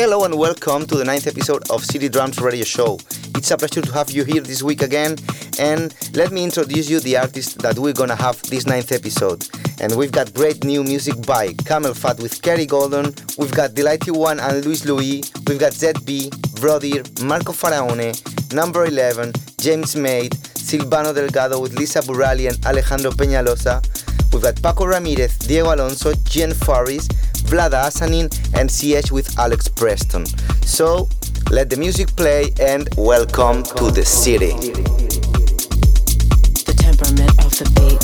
Hello and welcome to the ninth episode of City Drums Radio Show. It's a pleasure to have you here this week again, and let me introduce you the artist that we're gonna have this ninth episode. And we've got great new music by CamelPhat with Kerry Golden, we've got Delighty One and Luis Louis, we've got ZB, Brodir, Marco Faraone, Number 11, James Made, Silvano Delgado with Lisa Burali and Alejandro Peñalosa, we've got Paco Ramirez, Diego Alonso, Jen Faris, Vlada Asanin, and CH with Alex Preston. So, let the music play and welcome to the city. The temperament of the beat.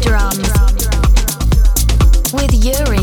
drums with Uri.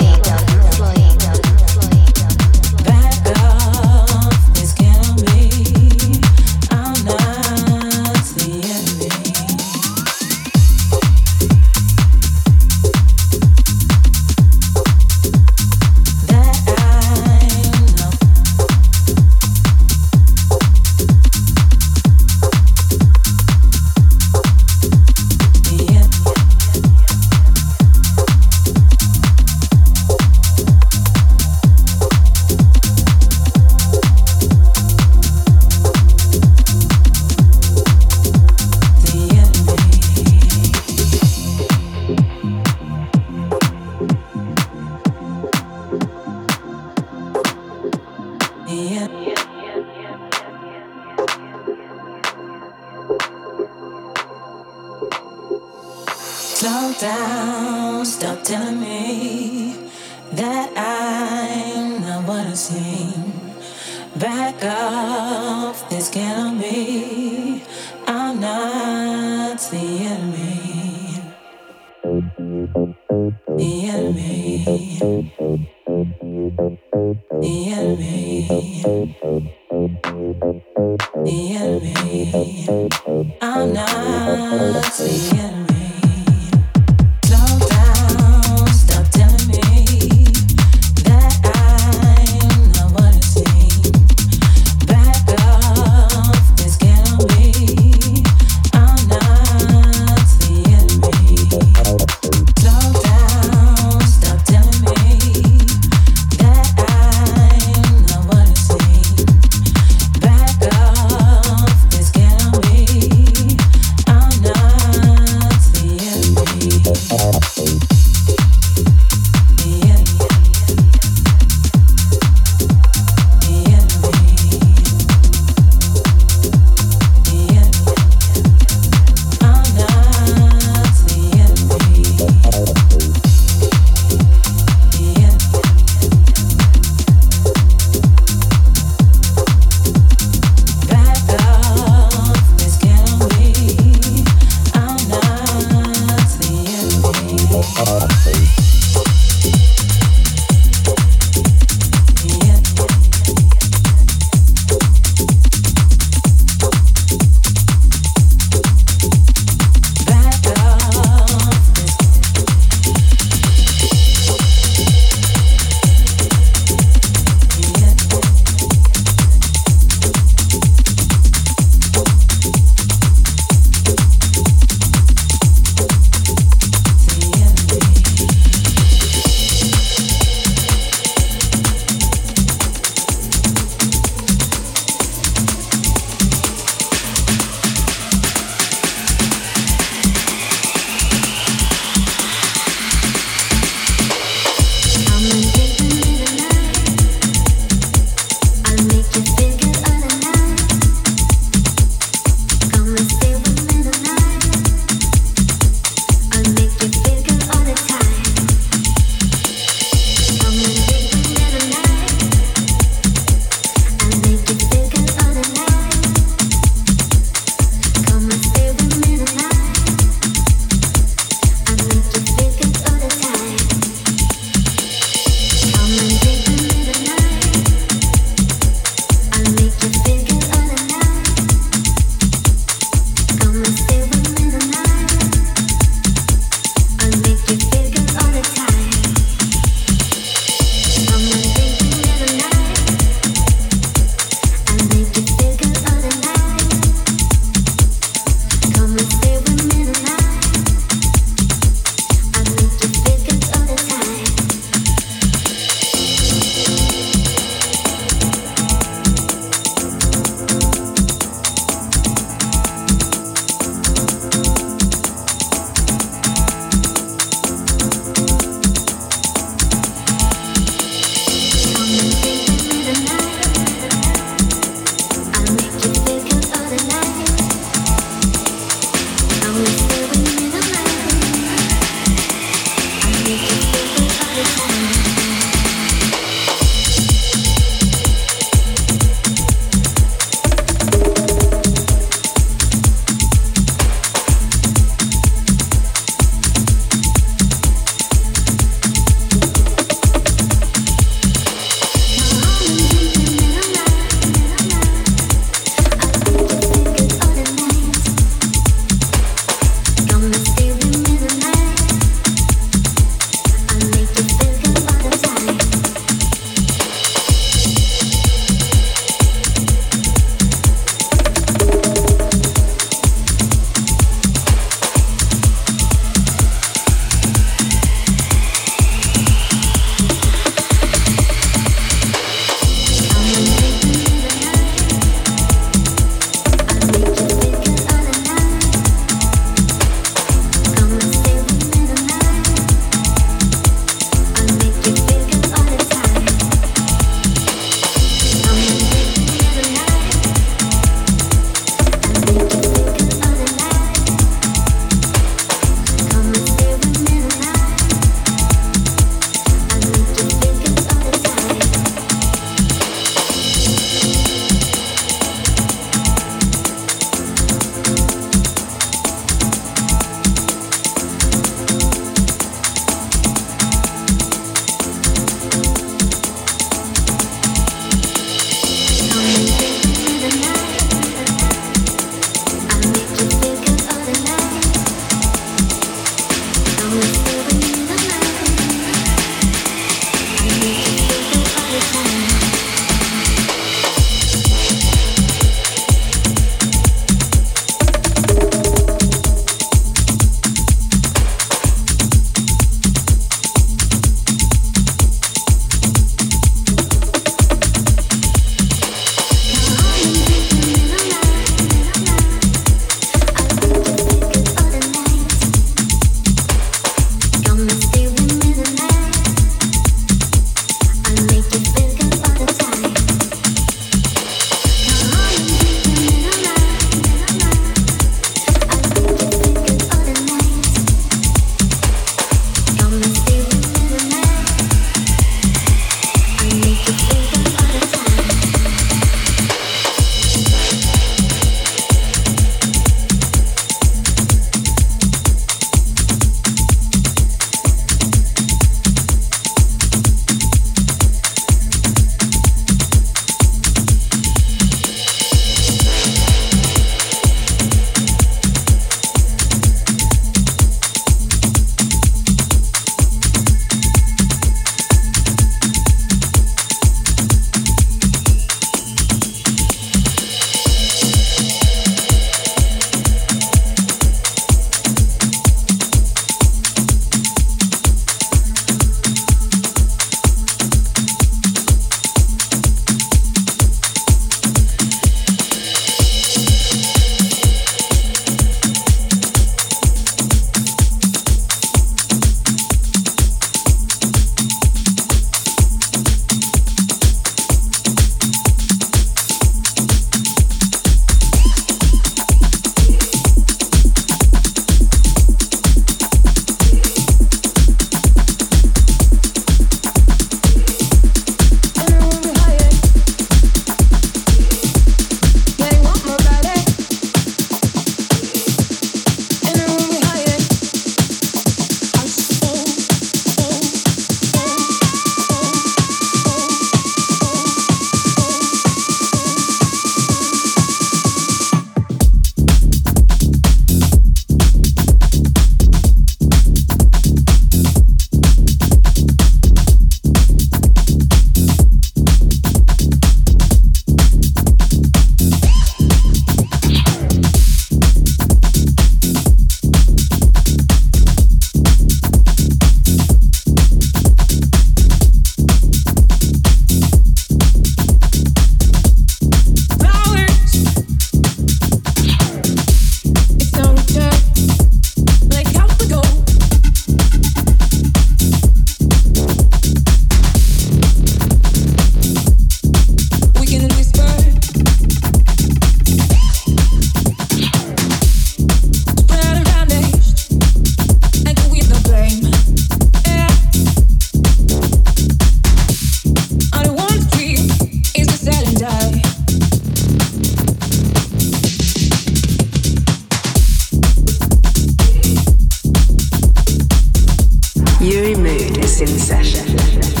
Uri Mood is in session.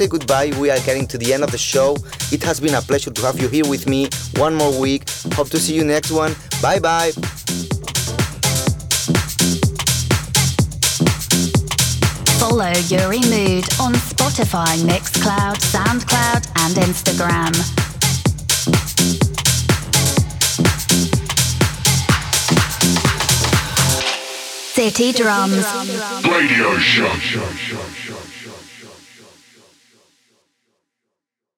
Say goodbye. We are getting to the end of the show. It has been a pleasure to have you here with me one more week. Hope to see you next one. Bye bye. Follow Uri Mood on Spotify, Mixcloud, Soundcloud, and Instagram. City Drums. Radio Show.